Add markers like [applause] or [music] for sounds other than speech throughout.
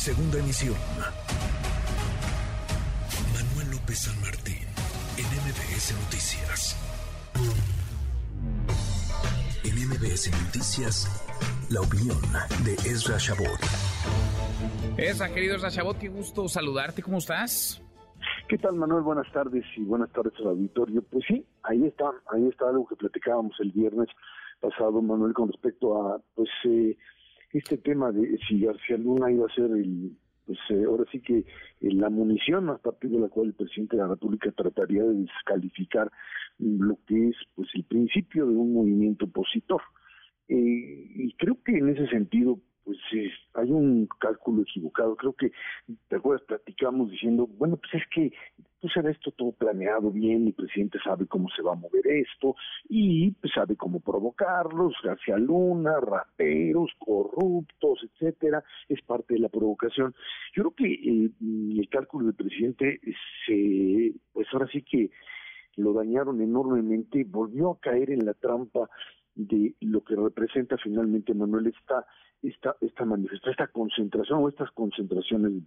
Segunda emisión. Manuel López San Martín, en MBS Noticias. En MBS Noticias, la opinión de Ezra Shabot. Ezra, querido Ezra Shabot, qué gusto saludarte. ¿Cómo estás? ¿Qué tal, Manuel? Buenas tardes y buenas tardes al auditorio. Pues sí, ahí está, ahí está algo que platicábamos el viernes pasado, Manuel, con respecto a, pues, eh, este tema de si García Luna iba a ser el, pues eh, ahora sí que eh, la munición a partir de la cual el presidente de la República trataría de descalificar lo que es, pues, el principio de un movimiento opositor. y creo que en ese sentido, pues hay un cálculo equivocado. Creo que, te acuerdas, platicamos diciendo, bueno, pues es que pues era esto todo planeado bien, el presidente sabe cómo se va a mover esto y pues, sabe cómo provocarlos, García Luna, raperos, corruptos, etcétera, es parte de la provocación. Yo creo que eh, el cálculo del presidente se, pues ahora sí que lo dañaron enormemente, volvió a caer en la trampa de lo que representa finalmente Manuel esta esta esta manifestación, esta concentración o estas concentraciones de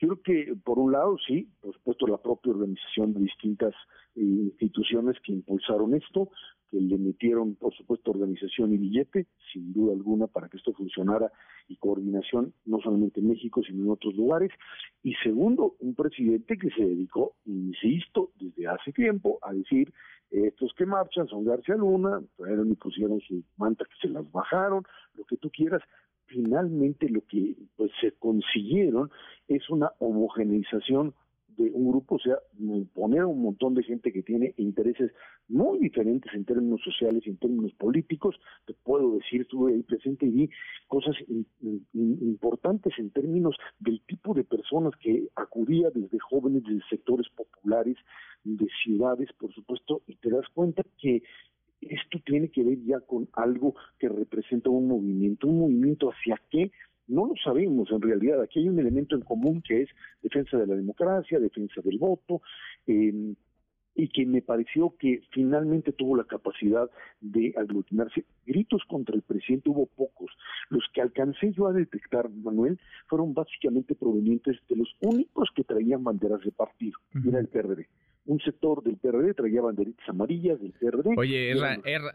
yo creo que, por un lado, sí, por supuesto, la propia organización de distintas eh, instituciones que impulsaron esto, que le metieron, por supuesto, organización y billete, sin duda alguna, para que esto funcionara, y coordinación, no solamente en México, sino en otros lugares. Y segundo, un presidente que se dedicó, insisto, hace tiempo, a decir, estos que marchan son García Luna, trajeron y pusieron su manta que se las bajaron, lo que tú quieras, finalmente lo que pues se consiguieron es una homogeneización de un grupo, o sea, poner un montón de gente que tiene intereses muy diferentes en términos sociales y en términos políticos. Te puedo decir, estuve ahí presente y vi cosas importantes en términos del tipo de personas que acudía desde jóvenes, de sectores populares, de ciudades, por supuesto, y te das cuenta que esto tiene que ver ya con algo que representa un movimiento, un movimiento hacia qué, no lo sabemos en realidad, aquí hay un elemento en común que es defensa de la democracia, defensa del voto, eh, y que me pareció que finalmente tuvo la capacidad de aglutinarse. Gritos contra el presidente hubo pocos. Los que alcancé yo a detectar, Manuel, fueron básicamente provenientes de los únicos que traían banderas de partido, era el PRD un sector del PRD traía banderitas amarillas del PRD. Oye,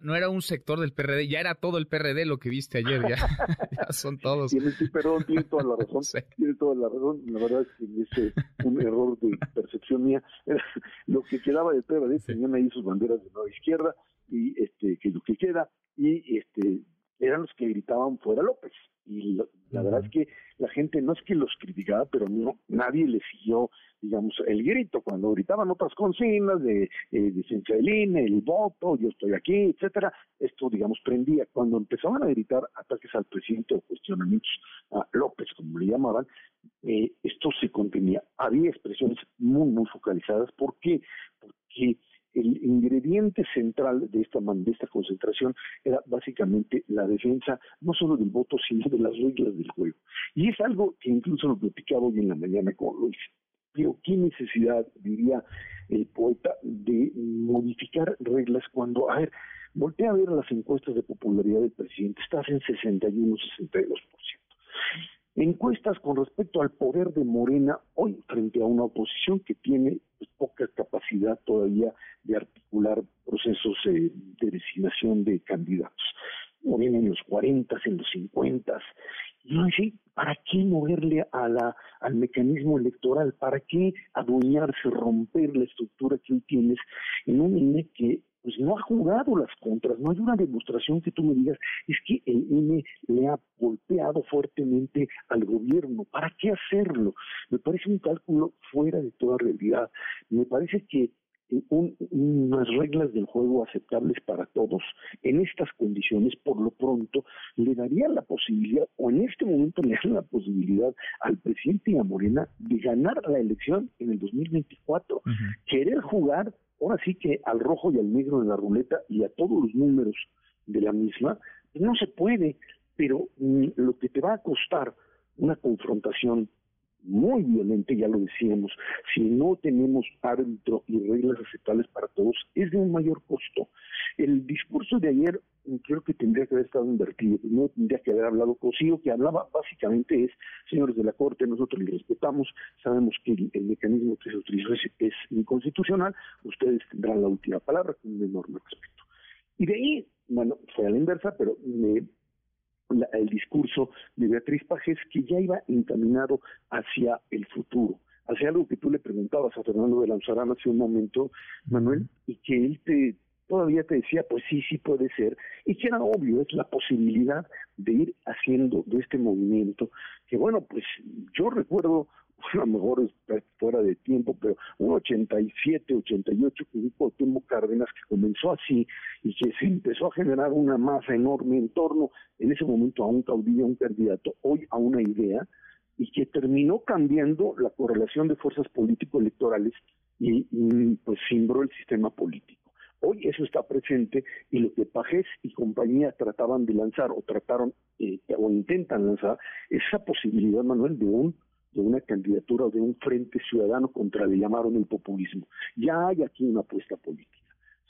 no era un sector del PRD, ya era todo el PRD lo que viste ayer, ya, [laughs] ya son todos. Tiene, perdón, tiene toda la [laughs] razón, tiene toda la razón, la verdad es que es un error de percepción mía. [laughs] lo que quedaba del PRD tenían ahí sus banderas de nueva izquierda y este que lo que queda y este eran los que gritaban fuera López y la verdad es que la gente no es que los criticaba, pero no nadie le siguió digamos, el grito, cuando gritaban otras consignas de eh, licencia del INE, el voto, yo estoy aquí, etcétera, esto, digamos, prendía. Cuando empezaban a gritar ataques al presidente o cuestionamientos a López, como le llamaban, eh, esto se contenía. Había expresiones muy, muy focalizadas. ¿Por qué? Porque el ingrediente central de esta, de esta concentración era básicamente la defensa no solo del voto, sino de las reglas del juego. Y es algo que incluso lo platicaba hoy en la mañana con Luis. Pero qué necesidad, diría el poeta, de modificar reglas cuando, a ver, voltea a ver las encuestas de popularidad del presidente, estás en 61, 62%. Encuestas con respecto al poder de Morena hoy frente a una oposición que tiene pues, poca capacidad todavía de articular procesos eh, de designación de candidatos. Morena en los 40, en los 50, yo decía, ¿para qué moverle a la, al mecanismo electoral? ¿Para qué adueñarse, romper la estructura que hoy tienes en un INE que pues no ha jugado las contras, no hay una demostración que tú me digas, es que el INE le ha golpeado fuertemente al gobierno, ¿para qué hacerlo? Me parece un cálculo fuera de toda realidad, me parece que unas reglas del juego aceptables para todos en estas condiciones, por lo pronto, le daría la posibilidad, o en este momento le da la posibilidad al presidente y a Morena de ganar la elección en el 2024, querer jugar ahora sí que al rojo y al negro de la ruleta y a todos los números de la misma, no se puede, pero mm, lo que te va a costar una confrontación muy violenta, ya lo decíamos, si no tenemos árbitro y reglas aceptables para todos, es de un mayor costo. El discurso de ayer creo que tendría que haber estado invertido, no tendría que haber hablado Cosío, que hablaba básicamente es, señores de la Corte, nosotros le respetamos, sabemos que el, mecanismo que se utilizó es, inconstitucional, ustedes tendrán la última palabra con un enorme respeto. Y de ahí, bueno, fue a la inversa, pero el discurso de Beatriz Pajes que ya iba encaminado hacia el futuro. Hacia algo que tú le preguntabas a Fernando de Lanzarán hace un momento, Manuel, y que él te todavía te decía, pues sí, sí puede ser, y que era obvio, es la posibilidad de ir haciendo de este movimiento, que bueno, pues yo recuerdo, [laughs] a lo mejor es fuera de tiempo, pero un 87, 88 que hubo Temo Cárdenas que comenzó así y que se empezó a generar una masa enorme en torno, en ese momento a un caudillo, a un candidato, hoy a una idea, y que terminó cambiando la correlación de fuerzas político-electorales y, pues simbró el sistema político. Hoy eso está presente y lo que Pajés y compañía trataban de lanzar o trataron eh, o intentan lanzar esa posibilidad, Manuel, de un de una candidatura o de un frente ciudadano contra le llamaron el populismo. Ya hay aquí una apuesta política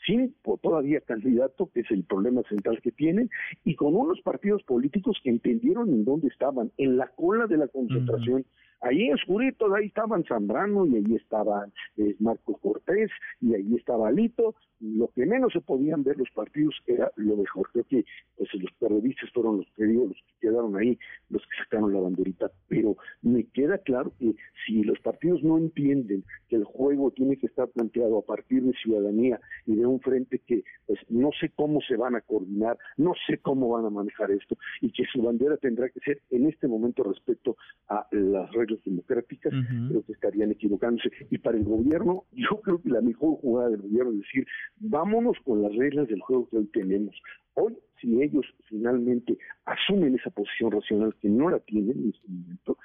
sin todavía candidato, que es el problema central que tienen, y con unos partidos políticos que entendieron en dónde estaban, en la cola de la concentración. Ahí oscurito, ahí estaban Zambrano y ahí estaba eh, Marco Cortés y ahí estaba Alito. Lo que menos se podían ver los partidos era lo mejor. Creo que pues los periodistas fueron los que los que quedaron ahí, los que sacaron la banderita. Pero me queda claro que si los partidos no entienden que el juego tiene que estar planteado a partir de ciudadanía y de un frente que pues no sé cómo se van a coordinar, no sé cómo van a manejar esto y que su bandera tendrá que ser en este momento respecto a las reglas democráticas, creo que estarían equivocándose. Y para el gobierno, yo creo que la mejor jugada del gobierno es decir, vámonos con las reglas del juego que hoy tenemos. Hoy, si ellos finalmente asumen esa posición racional que no la tienen en este momento,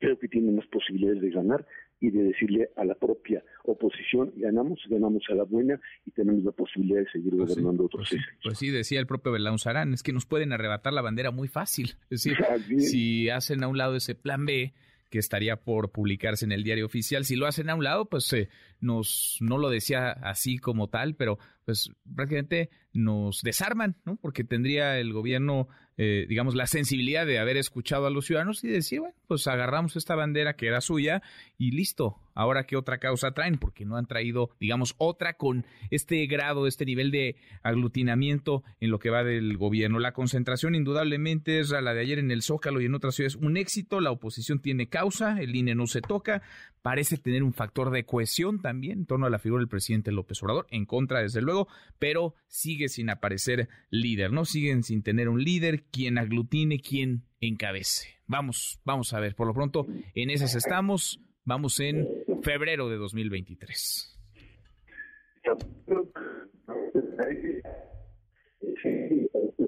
creo que tienen más posibilidades de ganar y de decirle a la propia oposición, ganamos, ganamos a la buena y tenemos la posibilidad de seguir pues gobernando otros pues Pues sí, decía el propio Sarán, es que nos pueden arrebatar la bandera muy fácil. Es decir, [laughs] si hacen a un lado ese plan B, que estaría por publicarse en el diario oficial. Si lo hacen a un lado, pues eh, nos, no lo decía así como tal, pero pues prácticamente nos desarman, ¿no? Porque tendría el gobierno, eh, digamos, la sensibilidad de haber escuchado a los ciudadanos y decir, bueno, pues agarramos esta bandera que era suya y listo. Ahora, ¿qué otra causa traen? Porque no han traído, digamos, otra con este grado, este nivel de aglutinamiento en lo que va del gobierno. La concentración, indudablemente, es la de ayer en el Zócalo y en otras ciudades. Un éxito, la oposición tiene causa, el INE no se toca, parece tener un factor de cohesión también en torno a la figura del presidente López Obrador, en contra, desde luego, pero sigue sin aparecer líder, ¿no? Siguen sin tener un líder, quien aglutine, quien encabece. Vamos, vamos a ver, por lo pronto, en esas estamos, vamos en febrero de 2023.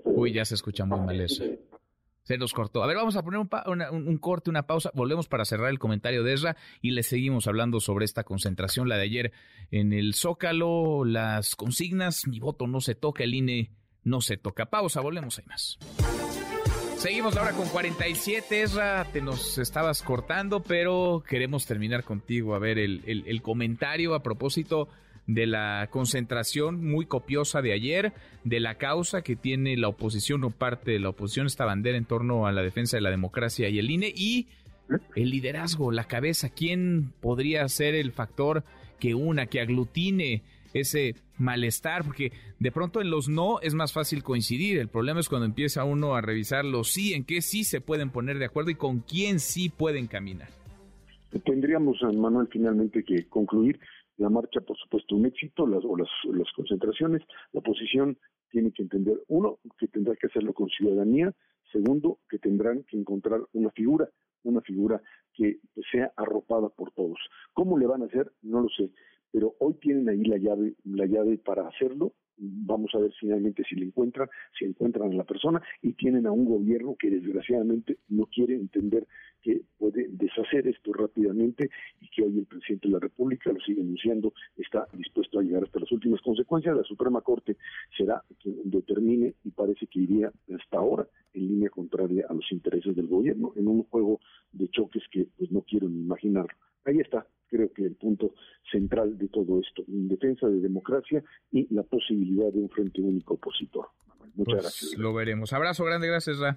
Uy, ya se escucha muy mal eso. Se nos cortó. A ver, vamos a poner un, corte, una pausa. Volvemos para cerrar el comentario de Ezra y le seguimos hablando sobre esta concentración, la de ayer en el Zócalo, las consignas, mi voto no se toca, el INE no se toca. Pausa, volvemos, hay más. Seguimos ahora con 47, Ezra, te nos estabas cortando, pero queremos terminar contigo. A ver, el, el comentario a propósito de la concentración muy copiosa de ayer, de la causa que tiene la oposición o parte de la oposición, esta bandera en torno a la defensa de la democracia y el INE, y el liderazgo, la cabeza, ¿quién podría ser el factor que una, que aglutine ese malestar? Porque de pronto en los no es más fácil coincidir, el problema es cuando empieza uno a revisar los sí, en qué sí se pueden poner de acuerdo y con quién sí pueden caminar. Tendríamos, Manuel, finalmente que concluir la marcha, por supuesto, un éxito, las, o las, las concentraciones. La oposición tiene que entender, uno, que tendrá que hacerlo con ciudadanía, segundo, que tendrán que encontrar una figura, una figura que sea arropada por todos. ¿Cómo le van a hacer? No lo sé, pero hoy tienen ahí la llave, la llave para hacerlo vamos a ver finalmente si le encuentran, si encuentran a la persona y tienen a un gobierno que desgraciadamente no quiere entender que puede deshacer esto rápidamente que hoy el presidente de la República lo sigue anunciando, está dispuesto a llegar hasta las últimas consecuencias. La Suprema Corte será quien determine y parece que iría hasta ahora en línea contraria a los intereses del gobierno en un juego de choques que pues no quiero ni imaginar. Ahí está, creo que el punto central de todo esto, en defensa de democracia y la posibilidad de un frente único opositor. Muchas pues gracias. Lo veremos. Abrazo grande, gracias, Ra.